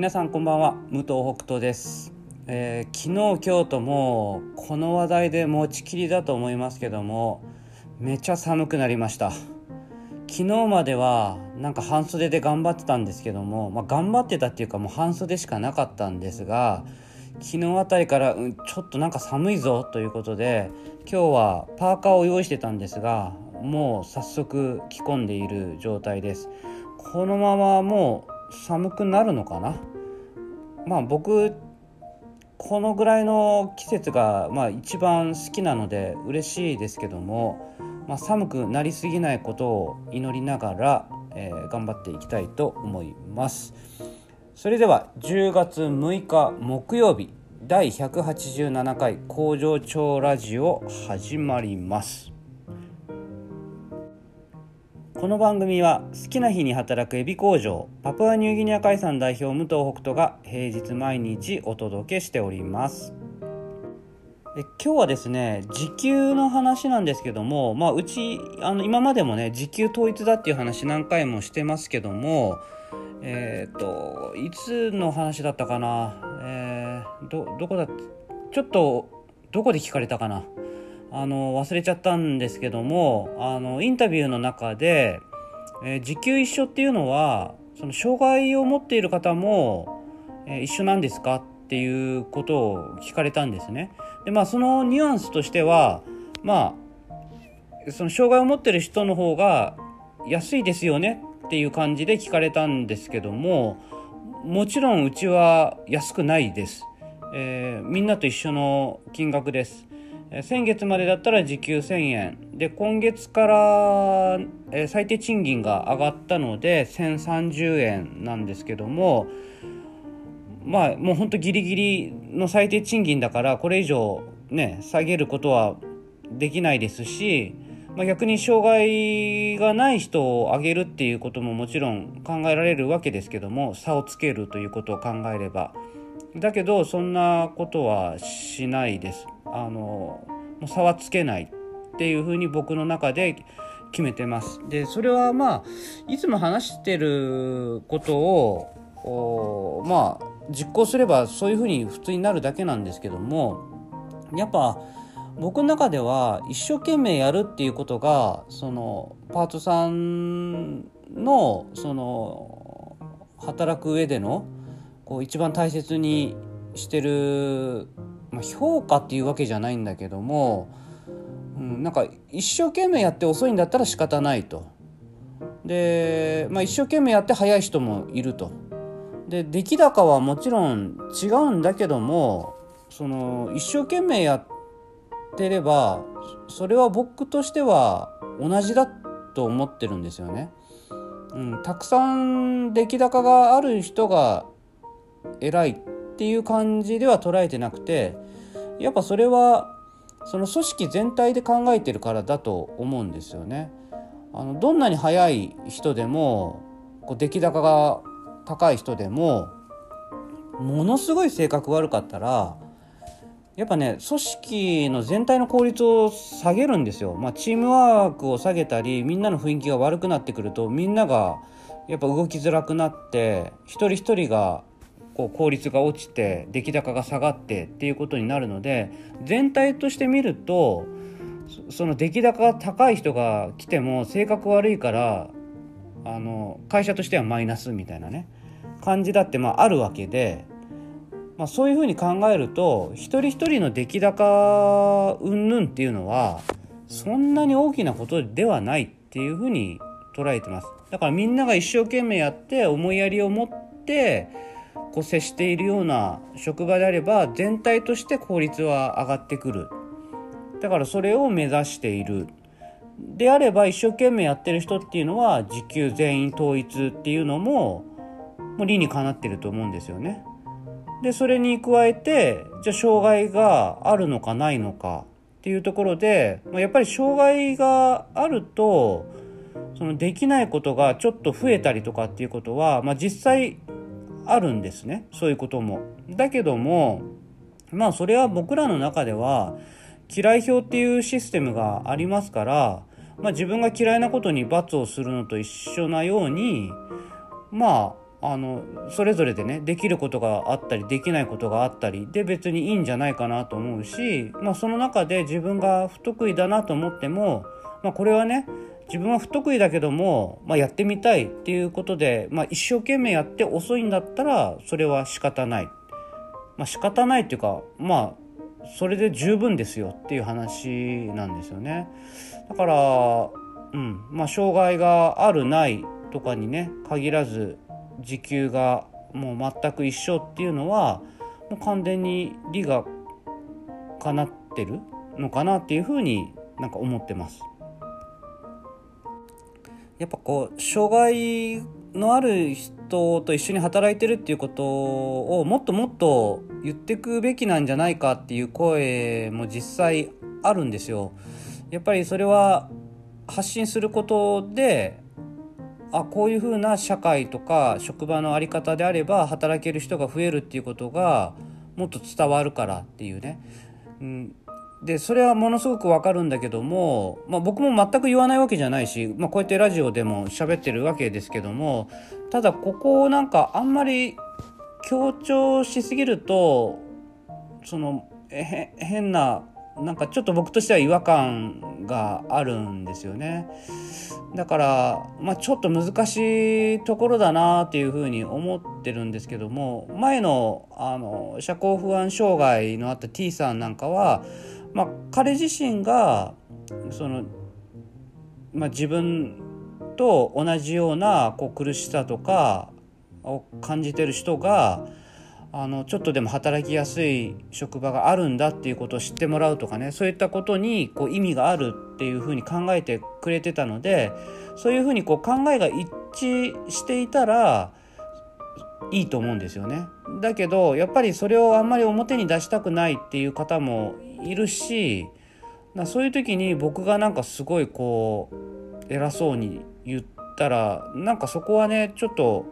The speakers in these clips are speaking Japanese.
皆さんこんばんは。武藤北斗です、えー、昨日今日ともこの話題で持ちきりだと思いますけどもめちゃ寒くなりました。昨日まではなんか半袖で頑張ってたんですけども、まあ、頑張ってたっていうかもう半袖しかなかったんですが昨日あたりから、うん、ちょっとなんか寒いぞということで今日はパーカーを用意してたんですがもう早速着込んでいる状態です。このままもう寒くなるのかな？まあ僕このぐらいの季節がまあ一番好きなので嬉しいですけども、まあ、寒くなりすぎないことを祈りながら、えー、頑張っていきたいと思います。それでは10月6日木曜日第187回工場長ラジオ始まります。この番組は好きな日に働くエビ工場パプアニューギニア海産代表武藤北斗が平日毎日お届けしております。え今日はですね時給の話なんですけども、まあ、うちあの今までもね時給統一だっていう話何回もしてますけどもえっ、ー、といつの話だったかな、えー、どどこだちょっとどこで聞かれたかな？あの忘れちゃったんですけどもあのインタビューの中で、えー、時給一緒っていうのはその障害を持っている方も、えー、一緒なんですかっていうことを聞かれたんですね。でまあそのニュアンスとしてはまあその障害を持ってる人の方が安いですよねっていう感じで聞かれたんですけどももちろんうちは安くないです。えー、みんなと一緒の金額です。先月までだったら時給1000円で今月から、え最低賃金が上がったので1030円なんですけどもまあもうほんとギリギリの最低賃金だからこれ以上ね下げることはできないですし、まあ、逆に障害がない人を上げるっていうことももちろん考えられるわけですけども差をつけるということを考えれば。だけどそんなことはしないですあの差はつけないっていうふうに僕の中で決めてます。でそれはまあいつも話してることをまあ実行すればそういうふうに普通になるだけなんですけどもやっぱ僕の中では一生懸命やるっていうことがそのパートさんのその働く上でのこう一番大切にしてる、まあ、評価っていうわけじゃないんだけども、うん、なんか一生懸命やって遅いんだったら仕方ないと。で、まあ、一生懸命やって早い人もいると。で出来高はもちろん違うんだけどもその一生懸命やってればそれは僕としては同じだと思ってるんですよね。うん、たくさん出来高がある人が偉いっていう感じでは捉えてなくてやっぱそれはその組織全体で考えてるからだと思うんですよね。あのどんなに速い人でもこう出来高が高い人でもものすごい性格悪かったらやっぱね組織の全体の効率を下げるんですよ。まあ、チームワークを下げたりみんなの雰囲気が悪くなってくるとみんながやっぱ動きづらくなって一人一人がこう効率が落ちて出来高が下がってっていうことになるので全体として見るとその出来高が高い人が来ても性格悪いからあの会社としてはマイナスみたいなね感じだってまああるわけで、まあ、そういうふうに考えると一人一人の出来高云々っていうのはそんなに大きなことではないっていうふうに捉えてます。だからみんなが一生懸命やって思いやりを持ってこう接しているような職場であれば全体として効率は上がってくるだからそれを目指しているであれば一生懸命やってる人っていうのは時給全員統一っていうのももう理にかなってると思うんですよね。でそれに加えてじゃあ障害があるのかないのかっていうところで、やっぱり障害があるとそのできないことがちょっと増えたりとかっていうことは、まあ、実際あるんですねそういうことも。だけどもまあそれは僕らの中では嫌い表っていうシステムがありますから、まあ、自分が嫌いなことに罰をするのと一緒なようにまああのそれぞれでねできることがあったりできないことがあったりで別にいいんじゃないかなと思うし、まあ、その中で自分が不得意だなと思っても、まあ、これはね自分は不得意だけども、まあ、やってみたいっていうことで、まあ、一生懸命やって遅いんだったらそれは仕方ない。まあ、仕方ないっていうかまあそれで十分ですよっていう話なんですよね。だから、うんまあ、障害があるないとかにね限らず時給がもう全く一緒っていうのはもう完全に理がかなってるのかなっていうふうになんか思ってます。やっぱこう障害のある人と一緒に働いてるっていうことをもっともっと言ってくべきなんじゃないかっていう声も実際あるんですよ。やっぱりそれは発信することであこういうふうな社会とか職場の在り方であれば働ける人が増えるっていうことがもっと伝わるからっていうね、うん、でそれはものすごくわかるんだけども、まあ、僕も全く言わないわけじゃないし、まあ、こうやってラジオでも喋ってるわけですけどもただここをなんかあんまり強調しすぎるとその変ななんかちょっと僕としては違和感があるんですよね。だから、まあ、ちょっと難しいところだなっていうふうに思ってるんですけども前のあの社交不安障害のあった T さんなんかは、まあ、彼自身がその、まあ、自分と同じようなこう苦しさとかを感じてる人があのちょっとでも働きやすい職場があるんだっていうことを知ってもらうとかねそういったことにこう意味があるっていうふうに考えてくれてたのでそういうふうにこう考えが一致していたらいいと思うんですよね。だけどやっぱりそれをあんまり表に出したくないっていう方もいるしそういう時に僕がなんかすごいこう偉そうに言ったらなんかそこはねちょっと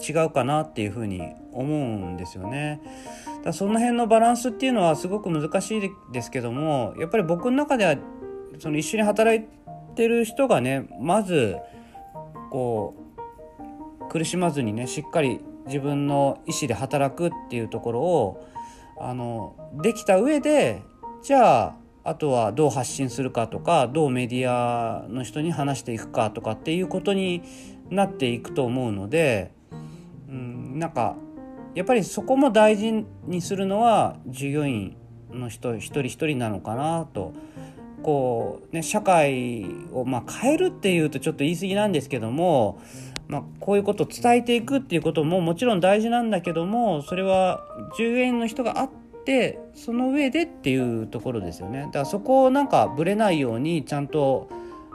違うかなっていうふうに思うんですよね。だその辺のバランスっていうのはすごく難しいですけどもやっぱり僕の中ではその一緒に働いてる人がねまずこう苦しまずにねしっかり自分の意思で働くっていうところをあのできた上でじゃああとはどう発信するかとかどうメディアの人に話していくかとかっていうことになっていくと思うのでうんなんかやっぱりそこも大事にするのは従業員の人一人一人なのかなと。こうね社会をまあ変えるっていうとちょっと言い過ぎなんですけども、まあ、こういうことを伝えていくっていうことももちろん大事なんだけどもそれは従業員の人があってその上でっていうところですよね。だからそこをなんかぶれないようにちゃんと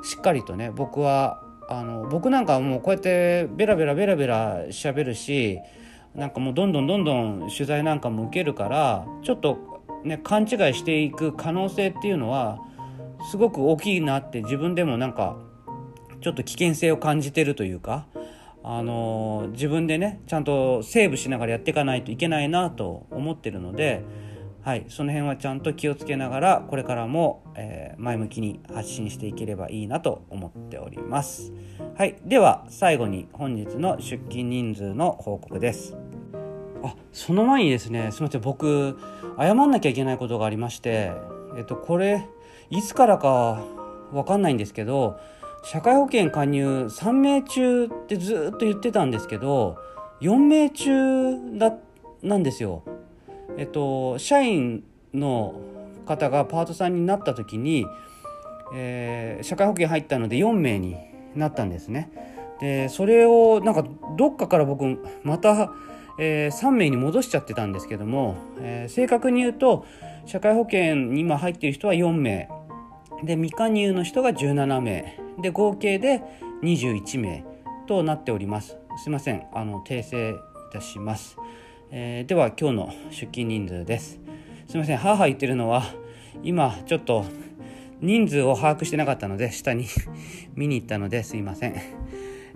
しっかりとね僕はあの僕なんかもうこうやってベラベラベラベラ喋るしなんかもうどんどんどんどん取材なんかも受けるからちょっとね勘違いしていく可能性っていうのはすごく大きいなって自分でもなんかちょっと危険性を感じてるというか、あの自分でねちゃんとセーブしながらやっていかないといけないなと思ってるので。はい、その辺はちゃんと気をつけながらこれからも、えー、前向きに発信していければいいなと思っております。はい、では最後に本日の出勤人数の報告です。あその前にですねすみません僕謝んなきゃいけないことがありましてえっとこれいつからかわかんないんですけど社会保険加入3名中ってずっと言ってたんですけど4名中だなんですよ。えっと、社員の方がパートさんになった時に、えー、社会保険入ったので4名になったんですね。でそれをなんかどっかから僕また、えー、3名に戻しちゃってたんですけども、えー、正確に言うと社会保険に今入っている人は4名で未加入の人が17名で合計で21名となっております。すいません。あの訂正いたします。えー、では今日の出勤人数です。すいません。母言ってるのは今ちょっと人数を把握してなかったので下に 見に行ったのですいません、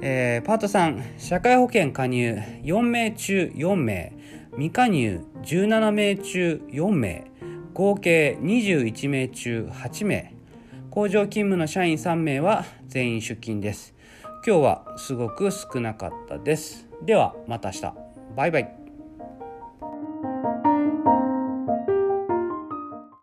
えー、パート3社会保険加入4名中4名。未加入17名中4名。合計21名中8名。工場勤務の社員3名は全員出勤です。今日はすごく少なかったです。ではまた明日。バイバイ。